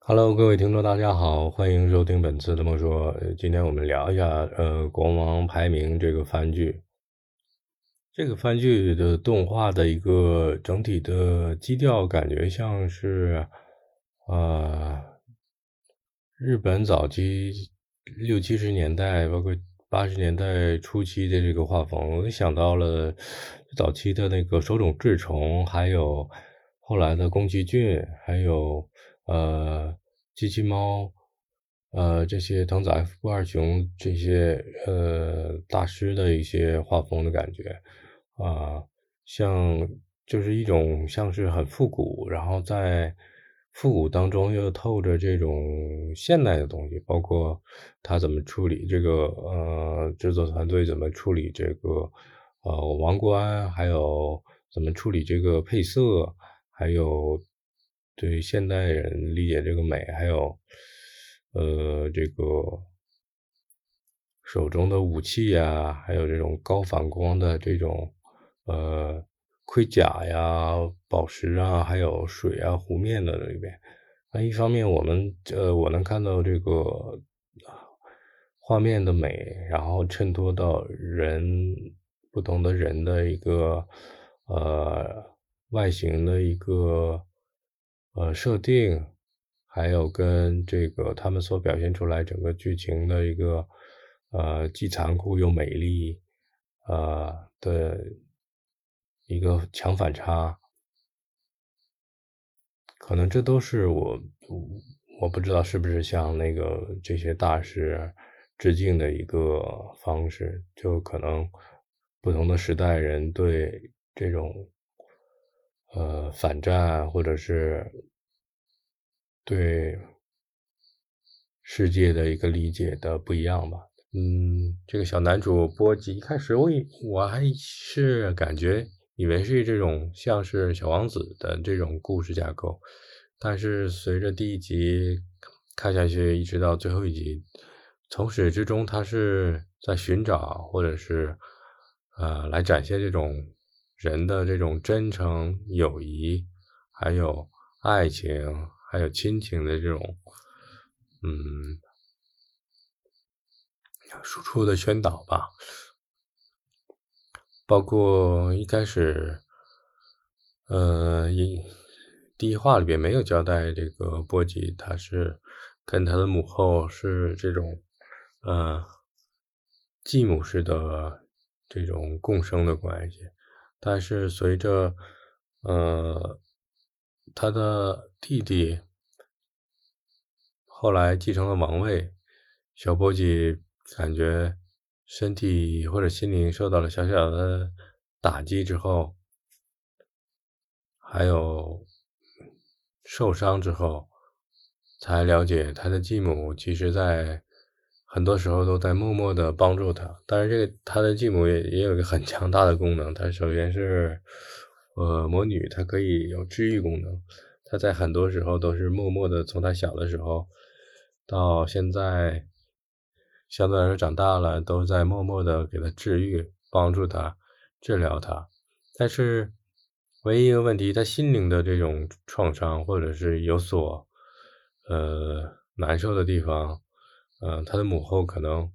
Hello，各位听众，大家好，欢迎收听本次的莫说。今天我们聊一下，呃，《国王排名》这个番剧。这个番剧的动画的一个整体的基调，感觉像是，呃，日本早期六七十年代，包括八十年代初期的这个画风。我想到了早期的那个手冢治虫，还有后来的宫崎骏，还有。呃，机器猫，呃，这些藤子 F 不二雄这些呃大师的一些画风的感觉，啊，像就是一种像是很复古，然后在复古当中又透着这种现代的东西，包括他怎么处理这个呃制作团队怎么处理这个呃王冠，还有怎么处理这个配色，还有。对现代人理解这个美，还有，呃，这个手中的武器呀，还有这种高反光的这种，呃，盔甲呀、宝石啊，还有水啊、湖面的里边。那一方面，我们呃，我能看到这个画面的美，然后衬托到人不同的人的一个呃外形的一个。呃，设定还有跟这个他们所表现出来整个剧情的一个呃既残酷又美丽呃的一个强反差，可能这都是我我不知道是不是向那个这些大师致敬的一个方式，就可能不同的时代人对这种。呃，反战或者是对世界的一个理解的不一样吧。嗯，这个小男主波吉一开始我以我还是感觉以为是这种像是小王子的这种故事架构，但是随着第一集看下去，一直到最后一集，从始至终他是在寻找或者是呃来展现这种。人的这种真诚、友谊，还有爱情，还有亲情的这种，嗯，输出的宣导吧。包括一开始，呃，一第一话里边没有交代这个波吉，他是跟他的母后是这种，呃，继母式的这种共生的关系。但是随着，呃，他的弟弟后来继承了王位，小波吉感觉身体或者心灵受到了小小的打击之后，还有受伤之后，才了解他的继母其实在。很多时候都在默默的帮助他，但是这个他的继母也也有一个很强大的功能，他首先是呃魔女，她可以有治愈功能，她在很多时候都是默默的，从他小的时候到现在相对来说长大了，都在默默的给他治愈，帮助他治疗他。但是唯一一个问题，他心灵的这种创伤或者是有所呃难受的地方。呃，他的母后可能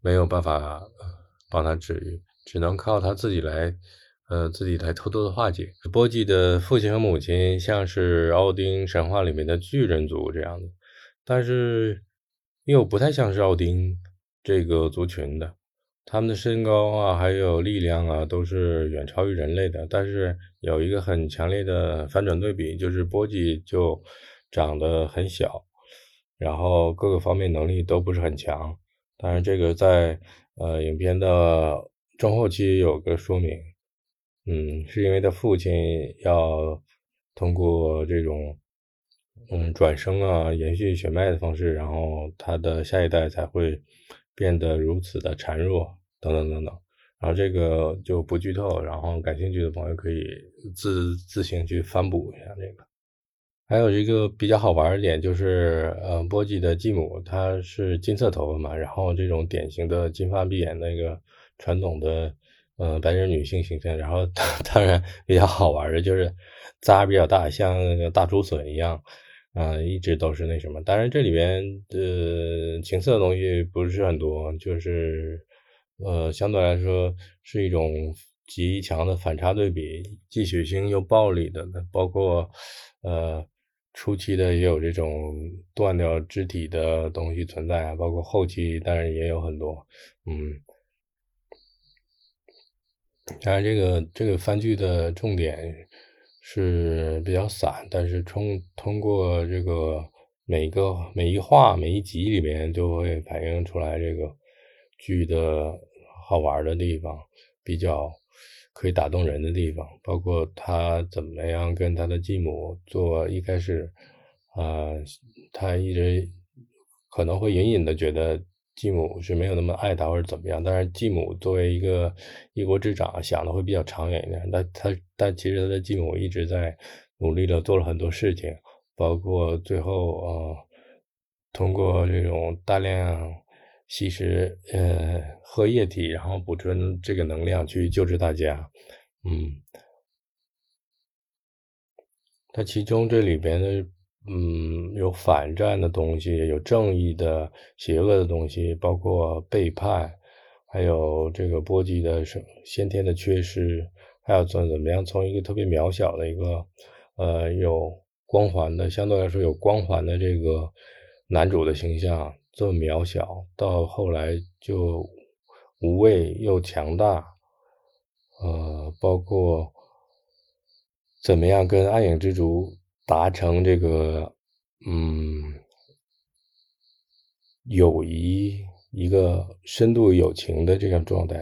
没有办法帮他治愈，只能靠他自己来，呃，自己来偷偷的化解。波吉的父亲和母亲像是奥丁神话里面的巨人族这样的，但是又不太像是奥丁这个族群的。他们的身高啊，还有力量啊，都是远超于人类的。但是有一个很强烈的反转对比，就是波吉就长得很小。然后各个方面能力都不是很强，当然这个在呃影片的中后期有个说明，嗯，是因为他父亲要通过这种嗯转生啊延续血脉的方式，然后他的下一代才会变得如此的孱弱等等等等，然后这个就不剧透，然后感兴趣的朋友可以自自行去翻补一下这个。还有一个比较好玩的点就是，呃，波吉的继母她是金色头发嘛，然后这种典型的金发碧眼那个传统的，呃，白人女性形象。然后当 然比较好玩的就是，渣比较大，像那个大竹笋一样。啊，一直都是那什么。当然，这里边的情色的东西不是很多，就是呃，相对来说是一种极强的反差对比，既血腥又暴力的，包括呃初期的也有这种断掉肢体的东西存在，包括后期当然也有很多，嗯。当然，这个这个番剧的重点是比较散，但是通通过这个每个每一话每一集里面，就会反映出来这个剧的好玩的地方，比较可以打动人的地方，包括他怎么样跟他的继母做一开始，啊，他一直可能会隐隐的觉得。继母是没有那么爱他或者怎么样，但是继母作为一个一国之长，想的会比较长远一点。但他但其实他的继母一直在努力的做了很多事情，包括最后呃通过这种大量吸食呃喝液体，然后补充这个能量去救治大家。嗯，他其中这里边的。嗯，有反战的东西，有正义的、邪恶的东西，包括背叛，还有这个波及的先天的缺失，还有怎怎么样从一个特别渺小的一个呃有光环的，相对来说有光环的这个男主的形象这么渺小，到后来就无畏又强大，呃，包括怎么样跟暗影之族。达成这个，嗯，友谊一个深度友情的这样状态，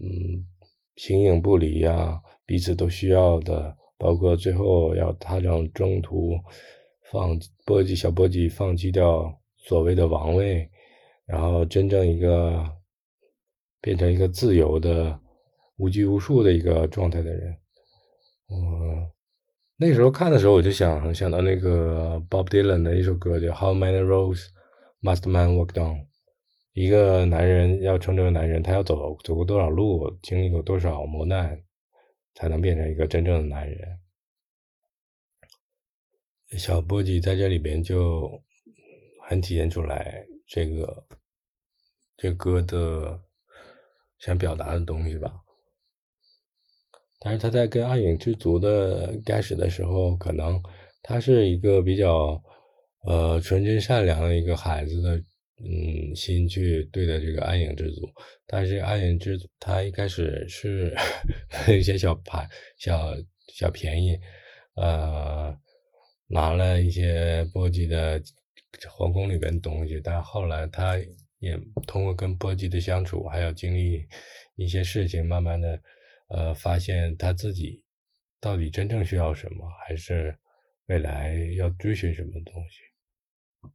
嗯，形影不离啊，彼此都需要的，包括最后要踏上征途，放波及小波及放弃掉所谓的王位，然后真正一个变成一个自由的、无拘无束的一个状态的人，嗯。那时候看的时候，我就想想到那个 Bob Dylan 的一首歌，叫《How Many Roads Must Man Walk Down》。一个男人要成为男人，他要走走过多少路，经历过多少磨难，才能变成一个真正的男人？小波吉在这里边就很体现出来这个这歌的想表达的东西吧。但是他在跟暗影之族的开始的时候，可能他是一个比较呃纯真善良的一个孩子的嗯心去对待这个暗影之族。但是暗影之族他一开始是 一些小牌小小便宜，呃拿了一些波及的皇宫里边的东西，但后来他也通过跟波吉的相处，还有经历一些事情，慢慢的。呃，发现他自己到底真正需要什么，还是未来要追寻什么东西？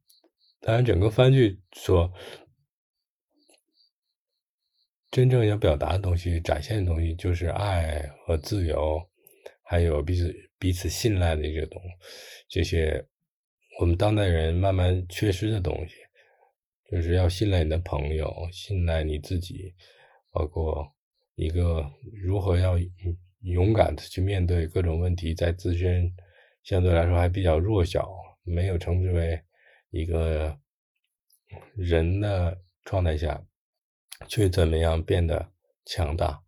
当然，整个番剧所真正要表达的东西、展现的东西，就是爱和自由，还有彼此彼此信赖的这种这些我们当代人慢慢缺失的东西，就是要信赖你的朋友，信赖你自己，包括。一个如何要勇敢的去面对各种问题，在自身相对来说还比较弱小，没有称之为一个人的状态下，去怎么样变得强大？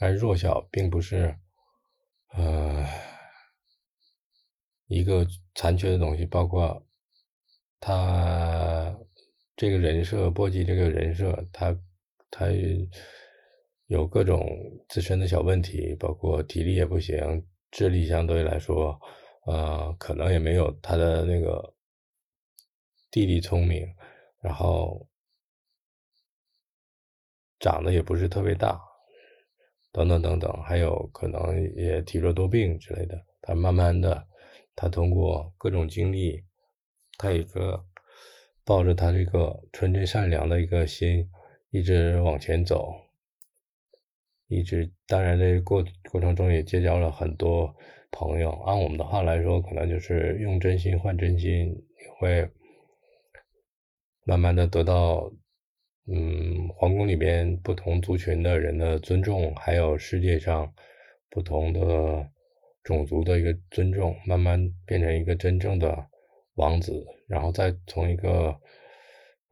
而弱小并不是呃一个残缺的东西，包括他这个人设，波吉这个人设，他他。有各种自身的小问题，包括体力也不行，智力相对来说，呃，可能也没有他的那个弟弟聪明，然后长得也不是特别大，等等等等，还有可能也体弱多病之类的。他慢慢的，他通过各种经历，他一个抱着他这个纯真善良的一个心，一直往前走。一直，当然，这过过程中也结交了很多朋友。按我们的话来说，可能就是用真心换真心，你会慢慢的得到，嗯，皇宫里边不同族群的人的尊重，还有世界上不同的种族的一个尊重，慢慢变成一个真正的王子，然后再从一个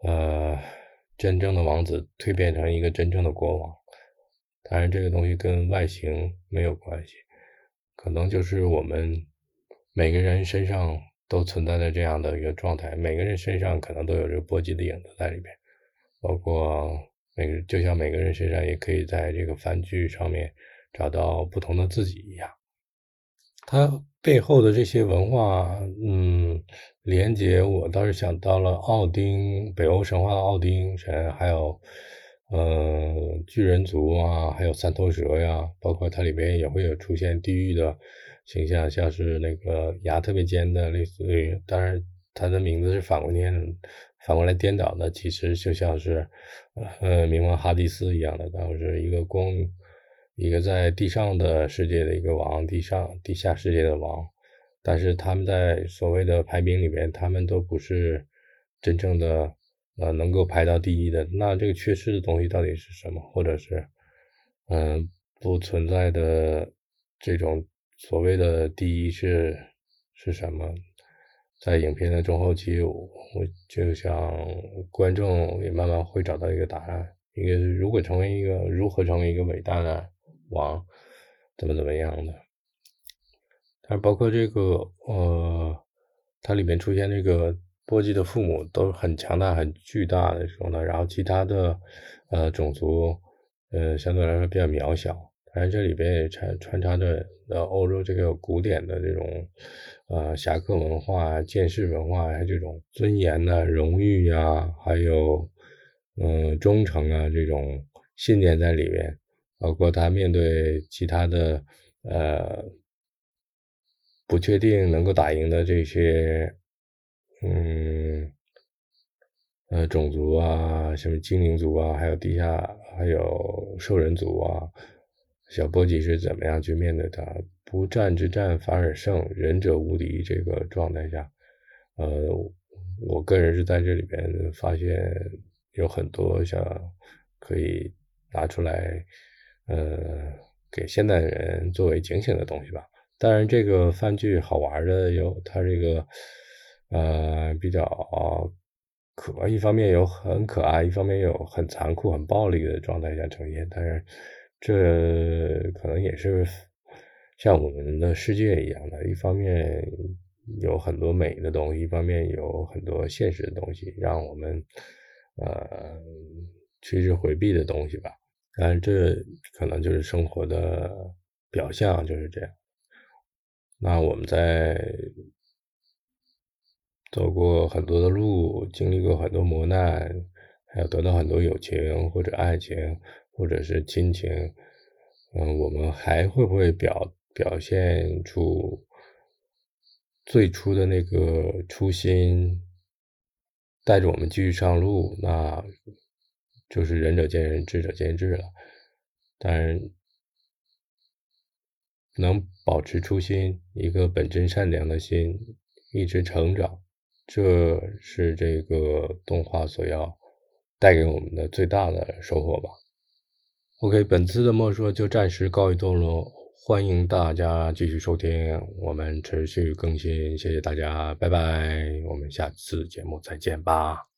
呃真正的王子蜕变成一个真正的国王。当然，这个东西跟外形没有关系，可能就是我们每个人身上都存在着这样的一个状态，每个人身上可能都有这个波吉的影子在里边，包括每个就像每个人身上也可以在这个番剧上面找到不同的自己一样。它背后的这些文化，嗯，连接我倒是想到了奥丁，北欧神话的奥丁神，还有。呃，巨人族啊，还有三头蛇呀，包括它里面也会有出现地狱的形象，像是那个牙特别尖的，类似于，当然它的名字是反过念，反过来颠倒的，其实就像是呃冥王哈迪斯一样的，然后是一个光，一个在地上的世界的一个王，地上地下世界的王，但是他们在所谓的排名里面，他们都不是真正的。呃，能够排到第一的，那这个缺失的东西到底是什么？或者是，嗯，不存在的这种所谓的第一是是什么？在影片的中后期，我就想观众也慢慢会找到一个答案：一个如果成为一个如何成为一个伟大的王，怎么怎么样的？但包括这个，呃，它里面出现这个。波吉的父母都很强大、很巨大的时候呢，然后其他的呃种族呃相对来说比较渺小，但是这里边也穿穿插着呃欧洲这个古典的这种呃侠客文化、剑士文化，还有这种尊严呐、荣誉呀，还有嗯忠诚啊这种信念在里面，包括他面对其他的呃不确定能够打赢的这些。嗯，呃，种族啊，什么精灵族啊，还有地下，还有兽人族啊，小波吉是怎么样去面对他？不战之战反而胜，仁者无敌这个状态下，呃，我个人是在这里边发现有很多像可以拿出来，呃，给现代人作为警醒的东西吧。当然，这个番剧好玩的有它这个。呃，比较可，一方面有很可爱，一方面有很残酷、很暴力的状态下呈现。但是，这可能也是像我们的世界一样的，一方面有很多美的东西，一方面有很多现实的东西，让我们呃趋之回避的东西吧。当然，这可能就是生活的表象，就是这样。那我们在。走过很多的路，经历过很多磨难，还有得到很多友情或者爱情，或者是亲情。嗯，我们还会不会表表现出最初的那个初心，带着我们继续上路？那就是仁者见仁，智者见智了。当然，能保持初心，一个本真善良的心，一直成长。这是这个动画所要带给我们的最大的收获吧。OK，本次的莫说就暂时告一段落，欢迎大家继续收听，我们持续更新，谢谢大家，拜拜，我们下次节目再见吧。